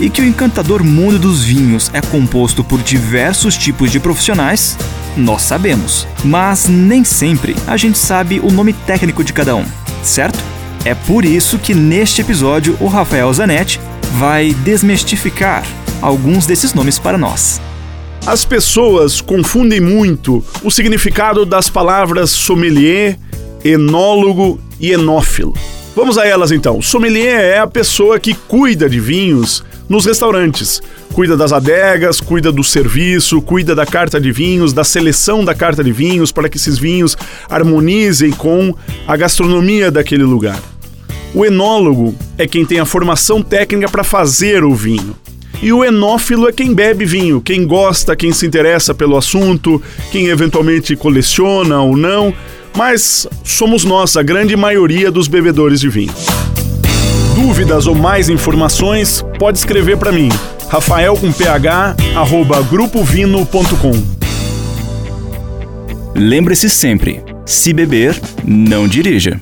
e que o encantador mundo dos vinhos é composto por diversos tipos de profissionais, nós sabemos. Mas nem sempre a gente sabe o nome técnico de cada um, certo? É por isso que neste episódio o Rafael Zanetti vai desmistificar alguns desses nomes para nós. As pessoas confundem muito o significado das palavras sommelier, enólogo e enófilo. Vamos a elas então. Sommelier é a pessoa que cuida de vinhos nos restaurantes. Cuida das adegas, cuida do serviço, cuida da carta de vinhos, da seleção da carta de vinhos para que esses vinhos harmonizem com a gastronomia daquele lugar. O enólogo é quem tem a formação técnica para fazer o vinho. E o enófilo é quem bebe vinho, quem gosta, quem se interessa pelo assunto, quem eventualmente coleciona ou não, mas somos nós, a grande maioria dos bebedores de vinho. Dúvidas ou mais informações, pode escrever para mim, rafael com ph, arroba grupovino.com. Lembre-se sempre, se beber, não dirija.